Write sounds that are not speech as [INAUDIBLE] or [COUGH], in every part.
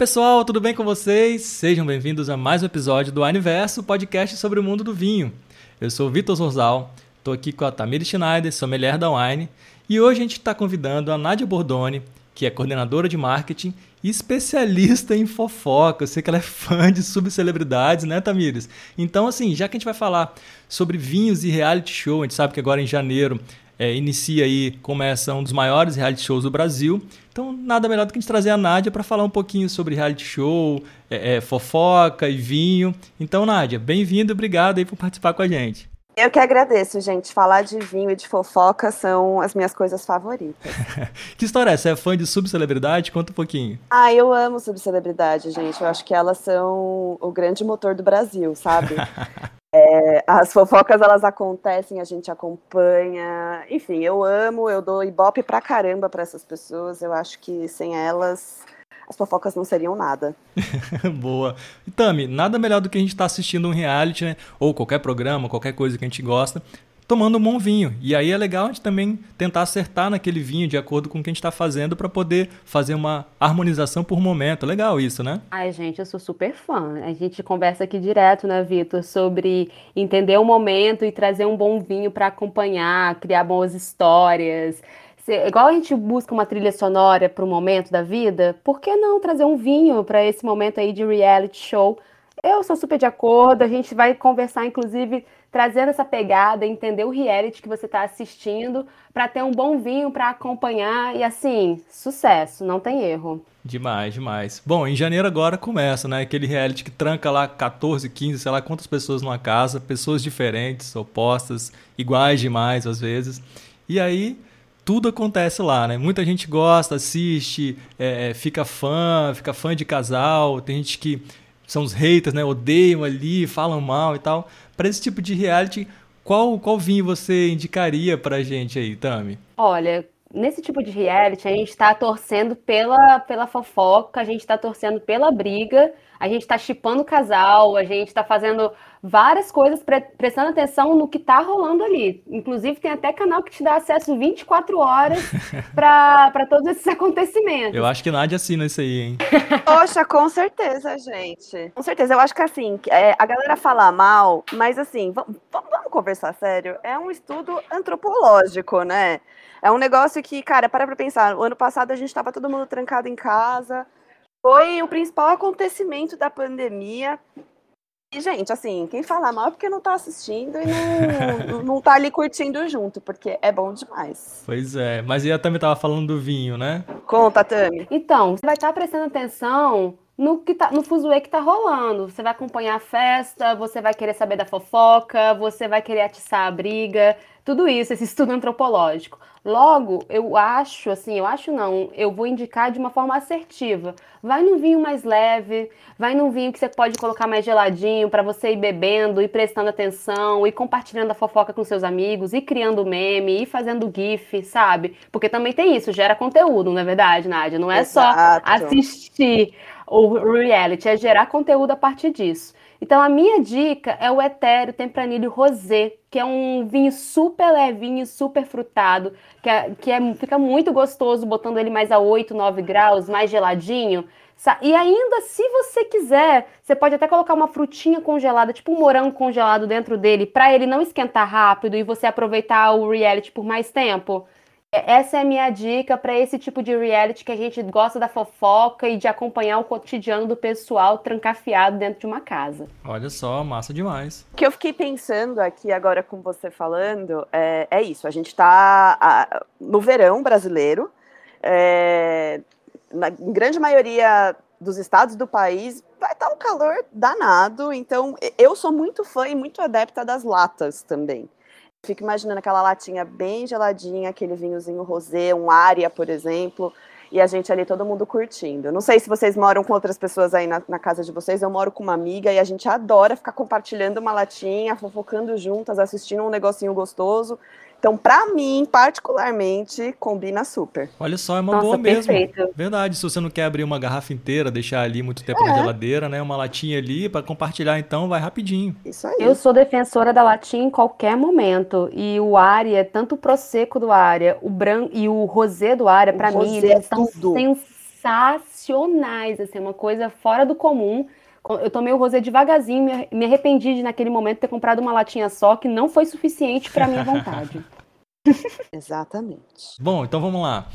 pessoal, tudo bem com vocês? Sejam bem-vindos a mais um episódio do Aniverso, podcast sobre o mundo do vinho. Eu sou Vitor Zorzal, estou aqui com a Tamir Schneider, sommelier da Wine, e hoje a gente está convidando a Nádia Bordoni, que é coordenadora de marketing e especialista em fofoca. Eu sei que ela é fã de subcelebridades, né, Tamires? Então, assim, já que a gente vai falar sobre vinhos e reality show, a gente sabe que agora em janeiro é, inicia aí, começa um dos maiores reality shows do Brasil. Então, nada melhor do que a gente trazer a Nádia para falar um pouquinho sobre reality show, é, é, fofoca e vinho. Então, Nádia, bem-vinda, obrigado aí por participar com a gente. Eu que agradeço, gente. Falar de vinho e de fofoca são as minhas coisas favoritas. [LAUGHS] que história é essa? Você é fã de subcelebridade? Conta um pouquinho. Ah, eu amo subcelebridade, gente. Eu acho que elas são o grande motor do Brasil, sabe? [LAUGHS] É, as fofocas elas acontecem, a gente acompanha. Enfim, eu amo, eu dou ibope pra caramba para essas pessoas. Eu acho que sem elas as fofocas não seriam nada. [LAUGHS] Boa. Tami, nada melhor do que a gente estar tá assistindo um reality, né? Ou qualquer programa, qualquer coisa que a gente gosta, tomando um bom vinho. E aí é legal a gente também tentar acertar naquele vinho de acordo com o que a gente está fazendo para poder fazer uma harmonização por momento. Legal isso, né? Ai, gente, eu sou super fã. A gente conversa aqui direto, né, Vitor, sobre entender o momento e trazer um bom vinho para acompanhar, criar boas histórias. igual a gente busca uma trilha sonora para o momento da vida, por que não trazer um vinho para esse momento aí de reality show? Eu sou super de acordo, a gente vai conversar, inclusive, trazendo essa pegada, entender o reality que você está assistindo, para ter um bom vinho para acompanhar e assim, sucesso, não tem erro. Demais, demais. Bom, em janeiro agora começa, né? Aquele reality que tranca lá 14, 15, sei lá quantas pessoas numa casa, pessoas diferentes, opostas, iguais demais às vezes. E aí tudo acontece lá, né? Muita gente gosta, assiste, é, é fica fã, fica fã de casal, tem gente que são os haters, né? Odeiam ali, falam mal e tal. Para esse tipo de reality, qual, qual vinho você indicaria pra gente aí, Tami? Olha, nesse tipo de reality, a gente está torcendo pela, pela fofoca, a gente está torcendo pela briga, a gente está chipando o casal, a gente está fazendo várias coisas, pre prestando atenção no que está rolando ali. Inclusive, tem até canal que te dá acesso 24 horas [LAUGHS] para todos esses acontecimentos. Eu acho que Nádia assina isso aí, hein? [LAUGHS] Poxa, com certeza, gente. Com certeza. Eu acho que assim, é, a galera fala mal, mas assim, vamos, vamos conversar sério. É um estudo antropológico, né? É um negócio que, cara, para pra pensar. O ano passado a gente estava todo mundo trancado em casa. Foi o principal acontecimento da pandemia. E, gente, assim, quem fala mal é porque não tá assistindo e não, [LAUGHS] não tá ali curtindo junto, porque é bom demais. Pois é, mas e a Tami tava falando do vinho, né? Conta, Tami. Então, você vai estar tá prestando atenção no que tá, no fuzuê que tá rolando. Você vai acompanhar a festa, você vai querer saber da fofoca, você vai querer atiçar a briga, tudo isso, esse estudo antropológico. Logo, eu acho, assim, eu acho não, eu vou indicar de uma forma assertiva. Vai num vinho mais leve, vai num vinho que você pode colocar mais geladinho para você ir bebendo, ir prestando atenção, ir compartilhando a fofoca com seus amigos, ir criando meme, ir fazendo gif, sabe? Porque também tem isso, gera conteúdo, não é verdade, Nádia? Não é Exato. só assistir o reality, é gerar conteúdo a partir disso. Então, a minha dica é o Etéreo Tempranilho Rosé, que é um vinho super levinho, super frutado, que, é, que é, fica muito gostoso botando ele mais a 8, 9 graus, mais geladinho. E ainda, se você quiser, você pode até colocar uma frutinha congelada, tipo um morango congelado dentro dele, para ele não esquentar rápido e você aproveitar o reality por mais tempo. Essa é a minha dica para esse tipo de reality que a gente gosta da fofoca e de acompanhar o cotidiano do pessoal trancafiado dentro de uma casa. Olha só, massa demais. O que eu fiquei pensando aqui agora com você falando é, é isso. A gente está no verão brasileiro. É, na grande maioria dos estados do país vai estar tá um calor danado. Então, eu sou muito fã e muito adepta das latas também. Fico imaginando aquela latinha bem geladinha, aquele vinhozinho rosé, um área, por exemplo, e a gente ali, todo mundo curtindo. Não sei se vocês moram com outras pessoas aí na, na, casa de vocês, eu moro com uma amiga e a gente adora ficar compartilhando uma latinha, fofocando juntas, assistindo um negocinho gostoso. Então, para mim, particularmente, combina super. Olha só, é uma Nossa, boa perfeito. mesmo. Verdade, se você não quer abrir uma garrafa inteira, deixar ali muito tempo é. na geladeira, né? Uma latinha ali para compartilhar, então vai rapidinho. Isso aí. Eu sou defensora da latinha em qualquer momento. E o área, tanto o prosecco do área, o branco e o rosé do área, para mim, eles estão sensacionais, assim, uma coisa fora do comum. Eu tomei o rosé devagarzinho, me arrependi de naquele momento ter comprado uma latinha só, que não foi suficiente para minha vontade. [LAUGHS] Exatamente. Bom, então vamos lá.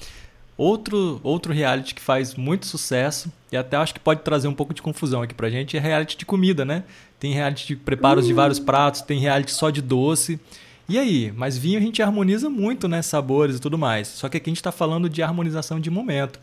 Outro, outro reality que faz muito sucesso e até acho que pode trazer um pouco de confusão aqui pra gente é reality de comida, né? Tem reality de preparos de vários pratos, tem reality só de doce. E aí? Mas vinho a gente harmoniza muito, né? Sabores e tudo mais. Só que aqui a gente está falando de harmonização de momento.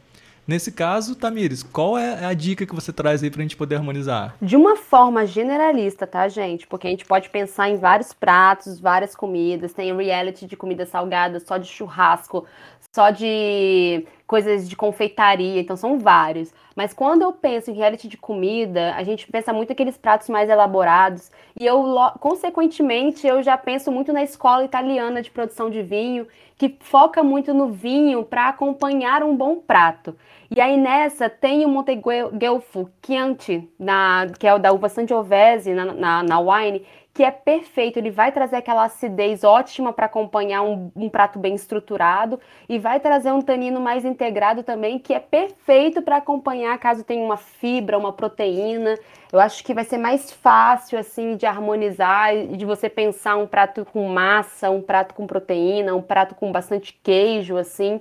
Nesse caso, Tamires, qual é a dica que você traz aí para a gente poder harmonizar? De uma forma generalista, tá, gente? Porque a gente pode pensar em vários pratos, várias comidas. Tem reality de comida salgada, só de churrasco, só de coisas de confeitaria, então são vários. Mas quando eu penso em reality de comida, a gente pensa muito aqueles pratos mais elaborados. E eu, consequentemente, eu já penso muito na escola italiana de produção de vinho, que foca muito no vinho para acompanhar um bom prato. E aí nessa tem o Monteguelfo Chianti, na, que é o da uva Sangiovese na, na, na wine, que é perfeito. Ele vai trazer aquela acidez ótima para acompanhar um, um, prato bem estruturado e vai trazer um tanino mais integrado também, que é perfeito para acompanhar caso tenha uma fibra, uma proteína. Eu acho que vai ser mais fácil assim de harmonizar, de você pensar um prato com massa, um prato com proteína, um prato com bastante queijo, assim.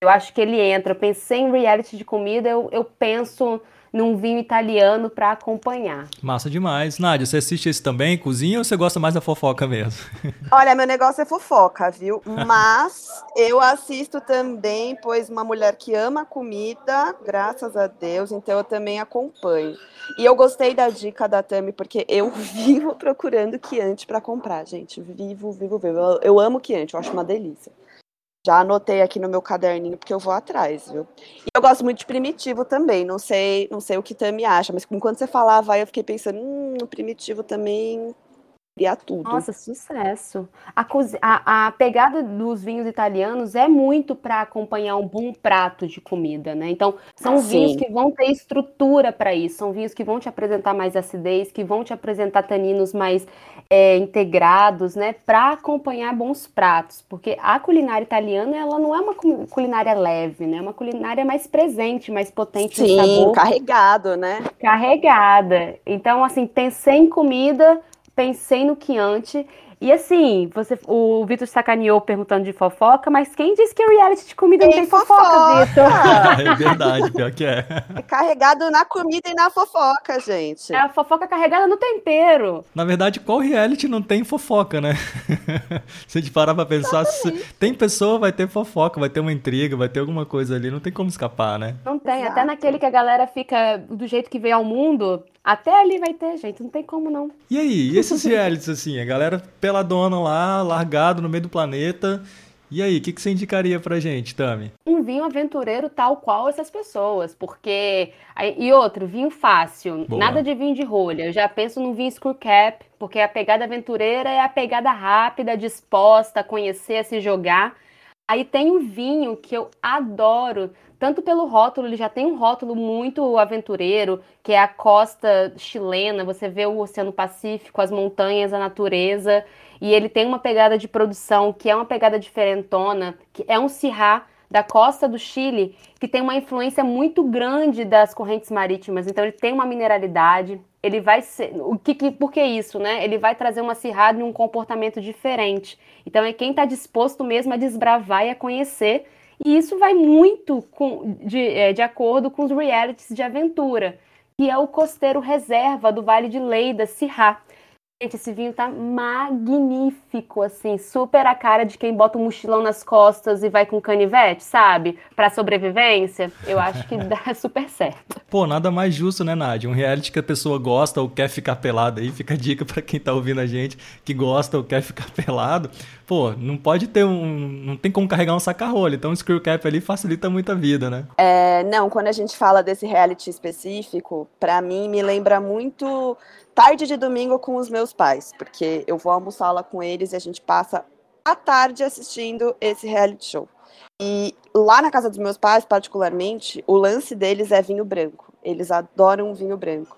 Eu acho que ele entra. Eu pensei em reality de comida, eu, eu penso num vinho italiano para acompanhar. Massa demais. Nádia, você assiste esse também, cozinha, ou você gosta mais da fofoca mesmo? [LAUGHS] Olha, meu negócio é fofoca, viu? [LAUGHS] Mas eu assisto também, pois uma mulher que ama comida, graças a Deus, então eu também acompanho. E eu gostei da dica da Tami, porque eu [LAUGHS] vivo procurando Chianti para comprar, gente. Vivo, vivo, vivo. Eu, eu amo Chianti, eu acho uma delícia. Já anotei aqui no meu caderninho porque eu vou atrás, viu? E eu gosto muito de primitivo também. Não sei, não sei o que Tami acha, mas enquanto você falava, eu fiquei pensando, hum, primitivo também criar tudo. Nossa, sucesso. A, a, a pegada dos vinhos italianos é muito para acompanhar um bom prato de comida, né? Então, são Sim. vinhos que vão ter estrutura para isso, são vinhos que vão te apresentar mais acidez, que vão te apresentar taninos mais é, integrados, né? Para acompanhar bons pratos, porque a culinária italiana, ela não é uma culinária leve, né? É uma culinária mais presente, mais potente Sim, no sabor. carregado, né? Carregada. Então, assim, pensei em comida pensei no Chianti. E assim, você, o Vitor sacaneou perguntando de fofoca, mas quem disse que reality de comida não tem fofoca, fofoca Vitor? [LAUGHS] [LAUGHS] é verdade, pior que é. É carregado na comida e na fofoca, gente. É a fofoca carregada no tempero. Na verdade, qual reality não tem fofoca, né? [LAUGHS] Se a gente parar pra pensar, se, tem pessoa, vai ter fofoca, vai ter uma intriga, vai ter alguma coisa ali, não tem como escapar, né? Não tem, Exato. até naquele que a galera fica do jeito que veio ao mundo, até ali vai ter, gente, não tem como não. E aí, e esses realities assim, a galera peladona lá, largado no meio do planeta. E aí, o que, que você indicaria pra gente, Tami? Um vinho aventureiro tal qual essas pessoas, porque. E outro, vinho fácil, Boa. nada de vinho de rolha. Eu já penso no vinho screw cap, porque a pegada aventureira é a pegada rápida, disposta a conhecer, a se jogar. Aí tem um vinho que eu adoro, tanto pelo rótulo, ele já tem um rótulo muito aventureiro, que é a costa chilena, você vê o Oceano Pacífico, as montanhas, a natureza, e ele tem uma pegada de produção que é uma pegada diferentona, que é um Syrah da costa do Chile, que tem uma influência muito grande das correntes marítimas, então ele tem uma mineralidade, ele vai ser, o que, que por que isso, né? Ele vai trazer uma Syrah e um comportamento diferente. Então é quem está disposto mesmo a desbravar e a conhecer e isso vai muito com, de, é, de acordo com os realities de aventura, que é o Costeiro Reserva do Vale de Leida, Sirá. Gente, esse vinho tá magnífico, assim, super a cara de quem bota um mochilão nas costas e vai com canivete, sabe? Pra sobrevivência. Eu acho que dá [LAUGHS] super certo. Pô, nada mais justo, né, Nádia? Um reality que a pessoa gosta ou quer ficar pelado aí, fica a dica para quem tá ouvindo a gente que gosta ou quer ficar [LAUGHS] pelado. Pô, não pode ter um. Não tem como carregar um saca-rolho. Então o screw cap ali facilita muito a vida, né? É, não, quando a gente fala desse reality específico, para mim me lembra muito tarde de domingo com os meus pais, porque eu vou almoçar lá com eles e a gente passa a tarde assistindo esse reality show. E lá na casa dos meus pais, particularmente, o lance deles é vinho branco. Eles adoram vinho branco.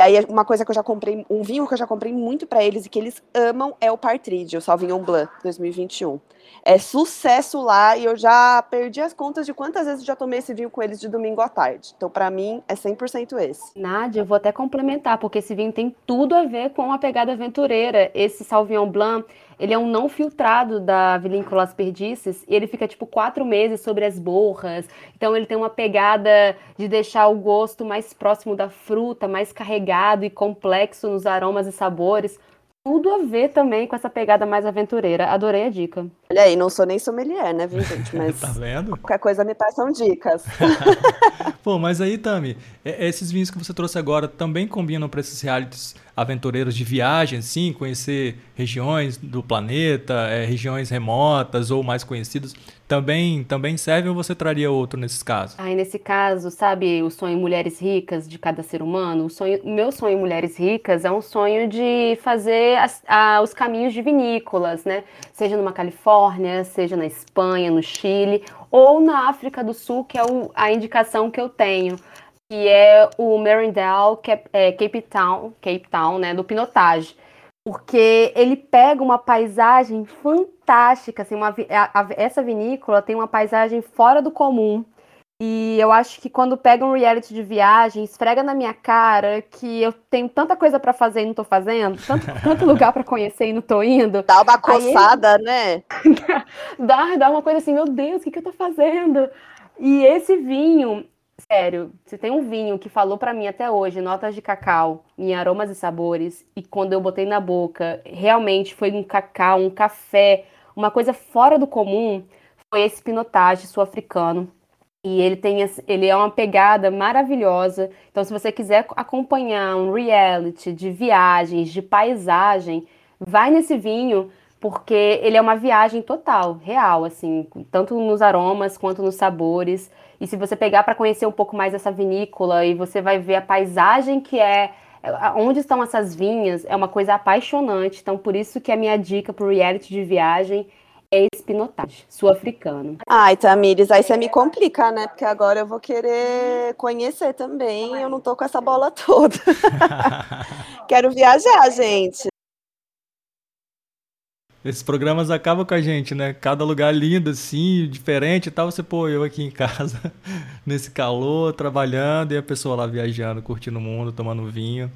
Aí uma coisa que eu já comprei, um vinho que eu já comprei muito para eles e que eles amam é o Partridge, o Sauvignon Blanc 2021 é sucesso lá e eu já perdi as contas de quantas vezes já tomei esse vinho com eles de domingo à tarde. Então, para mim, é 100% esse. Nádia, eu vou até complementar, porque esse vinho tem tudo a ver com a pegada aventureira. Esse Sauvignon Blanc, ele é um não filtrado da Vinícola Las Perdices e ele fica tipo quatro meses sobre as borras. Então ele tem uma pegada de deixar o gosto mais próximo da fruta, mais carregado e complexo nos aromas e sabores tudo a ver também com essa pegada mais aventureira. Adorei a dica. Olha aí, não sou nem sommelier, né, viu, gente? [LAUGHS] Mas tá vendo? Qualquer coisa me passam dicas. [LAUGHS] Pô, mas aí, Tami, esses vinhos que você trouxe agora também combinam para esses realities aventureiros de viagem, sim, conhecer regiões do planeta, é, regiões remotas ou mais conhecidas, também também serve ou você traria outro nesses casos? Aí nesse caso, sabe, o sonho Mulheres Ricas de cada ser humano, o sonho, meu sonho Mulheres Ricas é um sonho de fazer as, a, os caminhos de vinícolas, né? Seja numa Califórnia, seja na Espanha, no Chile ou na África do Sul, que é o, a indicação que eu tenho que é o Merindale Cape, é, Cape Town, Cape Town, né, do Pinotage. Porque ele pega uma paisagem fantástica, assim, uma, a, a, essa vinícola tem uma paisagem fora do comum. E eu acho que quando pega um reality de viagem, esfrega na minha cara que eu tenho tanta coisa para fazer e não tô fazendo, tanto, [LAUGHS] tanto lugar para conhecer e não tô indo. Dá uma coçada, ele... né? [LAUGHS] dá, dá uma coisa assim, meu Deus, o que, que eu tô fazendo? E esse vinho, Sério, se tem um vinho que falou para mim até hoje, notas de cacau em aromas e sabores, e quando eu botei na boca, realmente foi um cacau, um café, uma coisa fora do comum, foi esse pinotage sul-africano. E ele tem ele é uma pegada maravilhosa. Então, se você quiser acompanhar um reality de viagens, de paisagem, vai nesse vinho, porque ele é uma viagem total, real, assim, tanto nos aromas quanto nos sabores. E se você pegar para conhecer um pouco mais essa vinícola e você vai ver a paisagem que é, é onde estão essas vinhas, é uma coisa apaixonante. Então, por isso que a minha dica para o reality de viagem é espinotage, sul-africano. Ai, Tamires, aí você me complica, né? Porque agora eu vou querer conhecer também. Eu não tô com essa bola toda. [LAUGHS] Quero viajar, gente. Esses programas acabam com a gente, né? Cada lugar lindo, assim, diferente e tal. Você, pô, eu aqui em casa, [LAUGHS] nesse calor, trabalhando, e a pessoa lá viajando, curtindo o mundo, tomando vinho.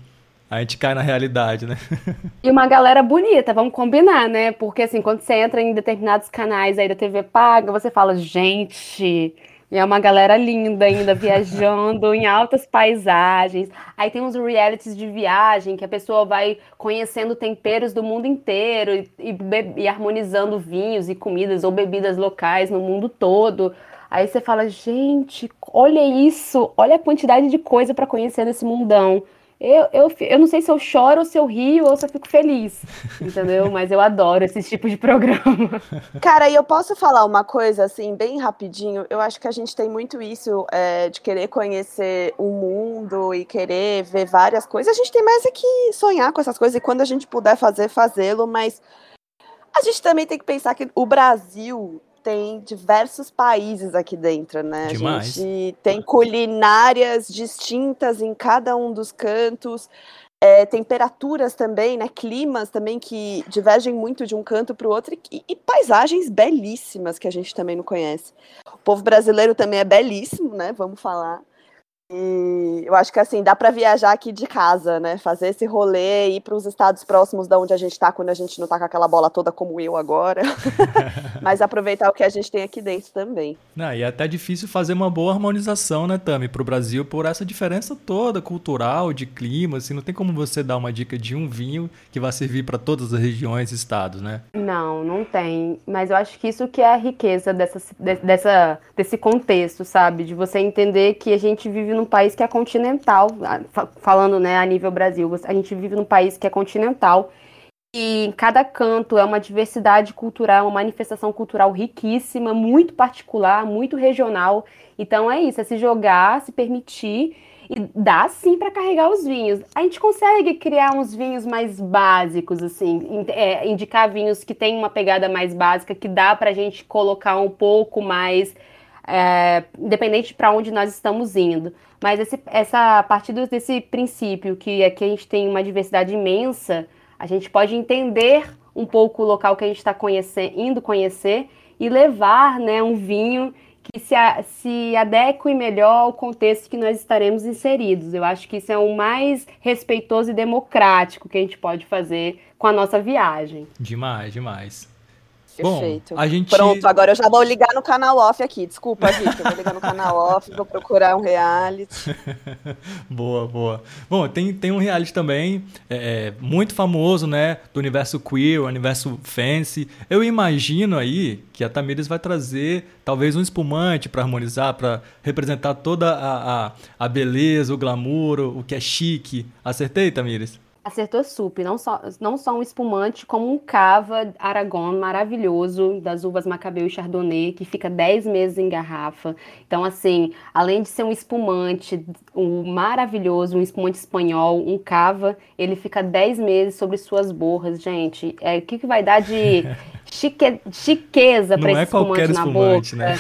A gente cai na realidade, né? [LAUGHS] E uma galera bonita, vamos combinar, né? Porque assim, quando você entra em determinados canais aí da TV paga, você fala, gente, é uma galera linda ainda, viajando em altas paisagens. Aí tem uns realities de viagem que a pessoa vai conhecendo temperos do mundo inteiro e, e, e harmonizando vinhos e comidas ou bebidas locais no mundo todo. Aí você fala, gente, olha isso, olha a quantidade de coisa para conhecer nesse mundão. Eu, eu, eu não sei se eu choro, ou se eu rio, ou se eu fico feliz, [LAUGHS] entendeu? Mas eu adoro esse tipo de programa. Cara, e eu posso falar uma coisa, assim, bem rapidinho? Eu acho que a gente tem muito isso é, de querer conhecer o mundo e querer ver várias coisas. A gente tem mais é que sonhar com essas coisas e quando a gente puder fazer, fazê-lo, mas a gente também tem que pensar que o Brasil tem diversos países aqui dentro, né? Demais. A gente tem culinárias distintas em cada um dos cantos. É, temperaturas também, né, climas também que divergem muito de um canto para o outro e, e, paisagens belíssimas que a gente também não conhece. O povo brasileiro também é belíssimo, né? Vamos falar. E eu acho que assim, dá para viajar aqui de casa, né? Fazer esse rolê, ir para os estados próximos da onde a gente está quando a gente não está com aquela bola toda como eu agora. [LAUGHS] Mas aproveitar o que a gente tem aqui dentro também. Não, e é até difícil fazer uma boa harmonização, né, Tami, para o Brasil, por essa diferença toda cultural, de clima, assim, não tem como você dar uma dica de um vinho que vai servir para todas as regiões e estados, né? Não, não tem. Mas eu acho que isso que é a riqueza dessa, dessa, desse contexto, sabe? De você entender que a gente vive num país que é continental, falando né, a nível Brasil, a gente vive num país que é continental e em cada canto é uma diversidade cultural, uma manifestação cultural riquíssima, muito particular, muito regional. Então é isso, é se jogar, se permitir e dá sim para carregar os vinhos. A gente consegue criar uns vinhos mais básicos, assim, é, indicar vinhos que têm uma pegada mais básica, que dá para a gente colocar um pouco mais é, independente para onde nós estamos indo. Mas esse, essa, a partir desse princípio que aqui a gente tem uma diversidade imensa, a gente pode entender um pouco o local que a gente está indo conhecer e levar né, um vinho que se, a, se adeque melhor ao contexto que nós estaremos inseridos. Eu acho que isso é o mais respeitoso e democrático que a gente pode fazer com a nossa viagem. Demais, demais. Perfeito. Bom, a gente... Pronto, agora eu já vou ligar no canal off aqui. Desculpa, Vitor. Vou ligar no canal off, vou procurar um reality. [LAUGHS] boa, boa. Bom, tem, tem um reality também é, é, muito famoso, né? Do universo queer, universo fancy. Eu imagino aí que a Tamires vai trazer talvez um espumante para harmonizar, para representar toda a, a, a beleza, o glamour, o que é chique. Acertei, Tamires? Acertou super, não só, não só um espumante, como um cava Aragon maravilhoso, das uvas Macabeu e Chardonnay, que fica 10 meses em garrafa. Então, assim, além de ser um espumante um maravilhoso, um espumante espanhol, um cava, ele fica 10 meses sobre suas borras, gente. É, o que, que vai dar de [LAUGHS] chique, chiqueza para esse é espumante na espumante, boca? Né?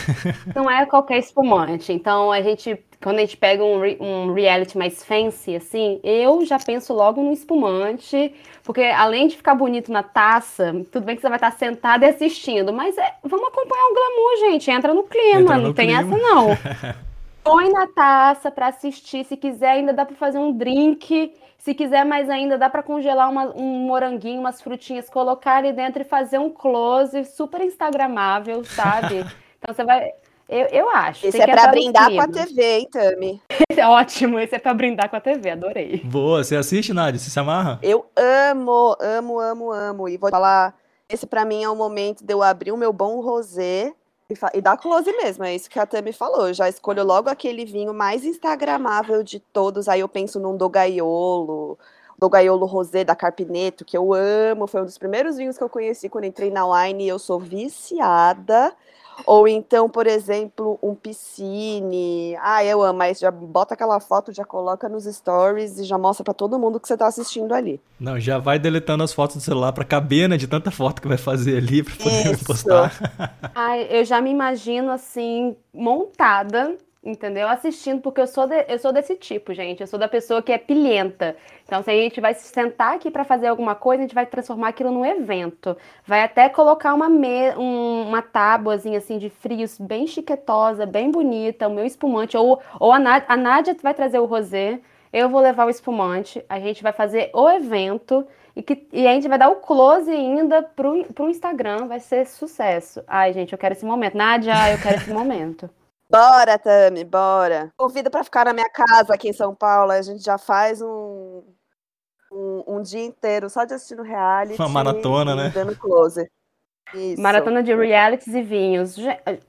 Não é qualquer espumante. Então, a gente quando a gente pega um, um reality mais fancy, assim, eu já penso logo no espumante, porque além de ficar bonito na taça, tudo bem que você vai estar sentado e assistindo, mas é, vamos acompanhar o glamour, gente. Entra no clima, Entra no não clima. tem essa não. [LAUGHS] Põe na taça para assistir, se quiser ainda dá para fazer um drink, se quiser mais ainda dá para congelar uma, um moranguinho, umas frutinhas, colocar ali dentro e fazer um close super instagramável, sabe? [LAUGHS] Então você vai eu, eu acho. Esse é para brindar com a TV, hein, Tami? [LAUGHS] Esse é ótimo, esse é para brindar com a TV, adorei. Boa, você assiste, Nádia? Você se amarra? Eu amo, amo, amo, amo. E vou falar, esse para mim é o momento de eu abrir o meu bom rosé e, e dar close mesmo, é isso que a Tami falou. Eu já escolho logo aquele vinho mais instagramável de todos. Aí eu penso num Dogaiolo, Dogaiolo Rosé da Carpineto, que eu amo. Foi um dos primeiros vinhos que eu conheci quando entrei na wine e eu sou viciada. Ou então, por exemplo, um piscine. Ah, eu amo, mas já bota aquela foto, já coloca nos stories e já mostra para todo mundo que você tá assistindo ali. Não, já vai deletando as fotos do celular para caber, né, de tanta foto que vai fazer ali para poder Isso. postar. [LAUGHS] Ai, eu já me imagino assim montada entendeu? Assistindo, porque eu sou, de, eu sou desse tipo, gente. Eu sou da pessoa que é pilhenta. Então, se a gente vai se sentar aqui para fazer alguma coisa, a gente vai transformar aquilo num evento. Vai até colocar uma, me, um, uma tábuazinha assim de frios bem chiquetosa, bem bonita, o meu espumante. Ou, ou a, Nádia, a Nádia vai trazer o rosé, eu vou levar o espumante, a gente vai fazer o evento. E, que, e a gente vai dar o close ainda pro, pro Instagram, vai ser sucesso. Ai, gente, eu quero esse momento. Nádia, eu quero esse momento. Bora, Tami, bora. Convido para ficar na minha casa aqui em São Paulo. A gente já faz um, um, um dia inteiro só de assistindo reality. Uma maratona, né? Dando close. Isso. Maratona de realities e vinhos.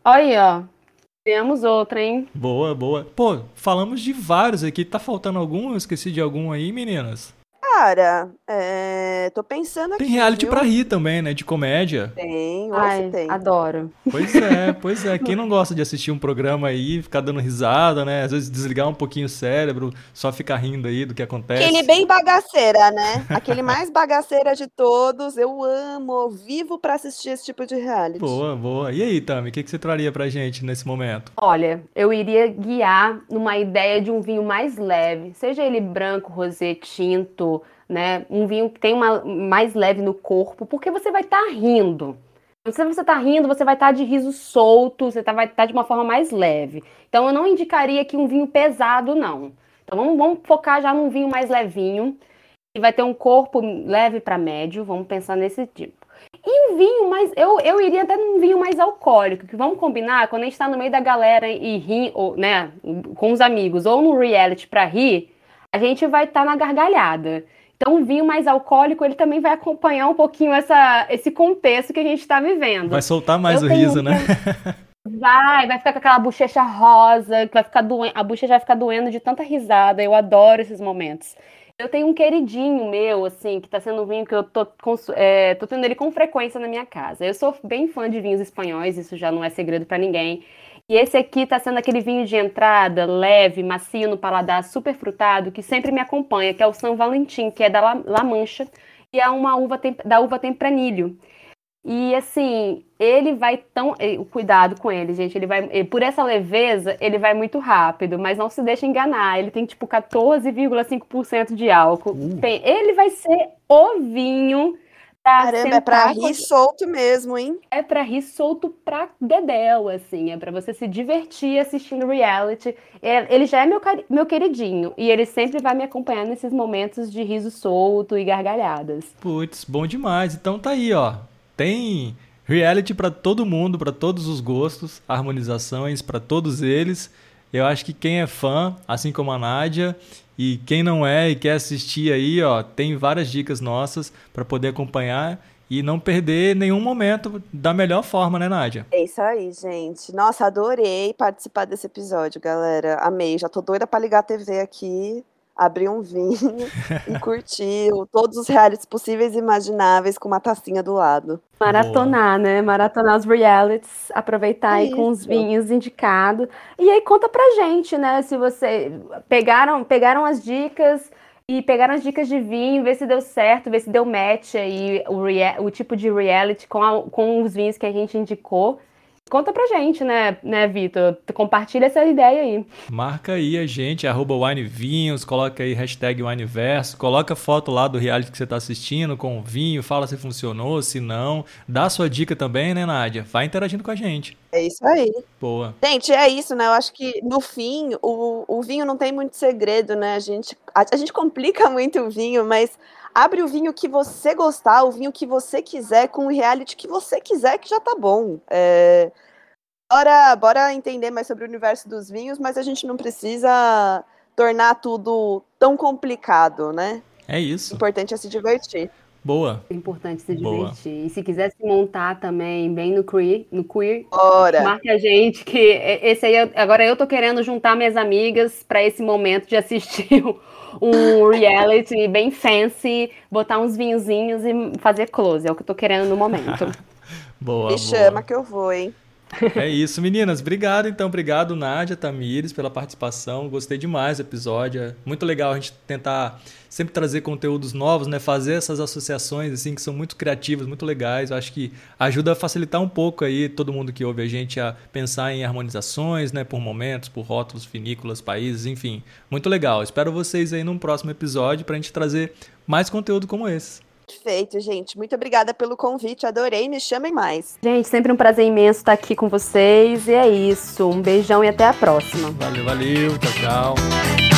Olha, ó. Temos outra, hein? Boa, boa. Pô, falamos de vários aqui. Tá faltando algum? Eu esqueci de algum aí, meninas? Cara, é... tô pensando aqui. Tem reality viu? pra rir também, né? De comédia. Tem, Ai, tem. Adoro. Pois é, [LAUGHS] pois é. Quem não gosta de assistir um programa aí, ficar dando risada, né? Às vezes desligar um pouquinho o cérebro, só ficar rindo aí do que acontece. Aquele bem bagaceira, né? Aquele mais [LAUGHS] bagaceira de todos. Eu amo, vivo pra assistir esse tipo de reality. Boa, boa. E aí, Tami, o que, que você traria pra gente nesse momento? Olha, eu iria guiar numa ideia de um vinho mais leve, seja ele branco, rosé, tinto né? Um vinho que tem uma mais leve no corpo, porque você vai estar tá rindo. Se você está rindo, você vai estar tá de riso solto, você tá, vai estar tá de uma forma mais leve. Então, eu não indicaria aqui um vinho pesado, não. Então, vamos, vamos focar já num vinho mais levinho, que vai ter um corpo leve para médio, vamos pensar nesse tipo. E um vinho mais. Eu, eu iria até num vinho mais alcoólico, que vamos combinar, quando a gente está no meio da galera e ri, ou, né, com os amigos, ou no reality para rir, a gente vai estar tá na gargalhada. Então, o vinho mais alcoólico, ele também vai acompanhar um pouquinho essa, esse contexto que a gente está vivendo. Vai soltar mais eu o riso, né? Vai, vai ficar com aquela bochecha rosa, que vai ficar doendo, a bochecha vai ficar doendo de tanta risada. Eu adoro esses momentos. Eu tenho um queridinho meu, assim, que tá sendo um vinho que eu tô, é, tô tendo ele com frequência na minha casa. Eu sou bem fã de vinhos espanhóis, isso já não é segredo para ninguém. E esse aqui tá sendo aquele vinho de entrada, leve, macio no paladar, super frutado, que sempre me acompanha, que é o São Valentim, que é da La, Mancha, e é uma uva da uva tempranilho. E assim, ele vai tão. Cuidado com ele, gente. Ele vai. Por essa leveza, ele vai muito rápido, mas não se deixe enganar. Ele tem tipo 14,5% de álcool. Uh. Ele vai ser o vinho Caramba, é pra rir solto mesmo, hein? É pra rir solto pra dedéu, assim. É pra você se divertir assistindo reality. É, ele já é meu, meu queridinho. E ele sempre vai me acompanhar nesses momentos de riso solto e gargalhadas. Putz, bom demais. Então tá aí, ó. Tem reality para todo mundo, para todos os gostos, harmonizações para todos eles. Eu acho que quem é fã, assim como a Nádia, e quem não é e quer assistir aí, ó, tem várias dicas nossas para poder acompanhar e não perder nenhum momento da melhor forma, né, Nádia? É isso aí, gente. Nossa, adorei participar desse episódio, galera. Amei. Já tô doida para ligar a TV aqui abrir um vinho [LAUGHS] e curtir todos os realities possíveis e imagináveis com uma tacinha do lado. Maratonar, Boa. né? Maratonar os realities, aproveitar aí com os vinhos indicados. E aí conta pra gente, né? Se você pegaram, pegaram as dicas e pegaram as dicas de vinho, ver se deu certo, ver se deu match aí o, o tipo de reality com, a, com os vinhos que a gente indicou. Conta pra gente, né, né, Vitor? Compartilha essa ideia aí. Marca aí a gente, arroba winevinhos, coloca aí hashtag wineverso, coloca foto lá do reality que você tá assistindo com o vinho, fala se funcionou, se não. Dá sua dica também, né, Nádia? Vai interagindo com a gente. É isso aí. Boa. Gente, é isso, né? Eu acho que no fim, o, o vinho não tem muito segredo, né? A gente, a, a gente complica [LAUGHS] muito o vinho, mas abre o vinho que você gostar, o vinho que você quiser, com o reality que você quiser, que já tá bom. É... Bora, bora entender mais sobre o universo dos vinhos, mas a gente não precisa tornar tudo tão complicado, né? É isso. O importante é se divertir. Boa. É importante se Boa. divertir. E se quiser se montar também bem no queer, no queer Bora. marca a gente que esse aí agora eu tô querendo juntar minhas amigas para esse momento de assistir [LAUGHS] um reality bem fancy, botar uns vinhozinhos e fazer close. É o que eu tô querendo no momento. [LAUGHS] boa. Me boa. chama que eu vou, hein? É isso, meninas. Obrigado, então. Obrigado, Nádia, Tamires, pela participação. Gostei demais do episódio. É muito legal a gente tentar sempre trazer conteúdos novos, né? Fazer essas associações, assim, que são muito criativas, muito legais. Eu acho que ajuda a facilitar um pouco aí todo mundo que ouve a gente a pensar em harmonizações, né? Por momentos, por rótulos, vinícolas, países, enfim. Muito legal. Espero vocês aí num próximo episódio para a gente trazer mais conteúdo como esse. Perfeito, gente. Muito obrigada pelo convite. Adorei. Me chamem mais. Gente, sempre um prazer imenso estar aqui com vocês. E é isso. Um beijão e até a próxima. Valeu, valeu. Tchau, tchau.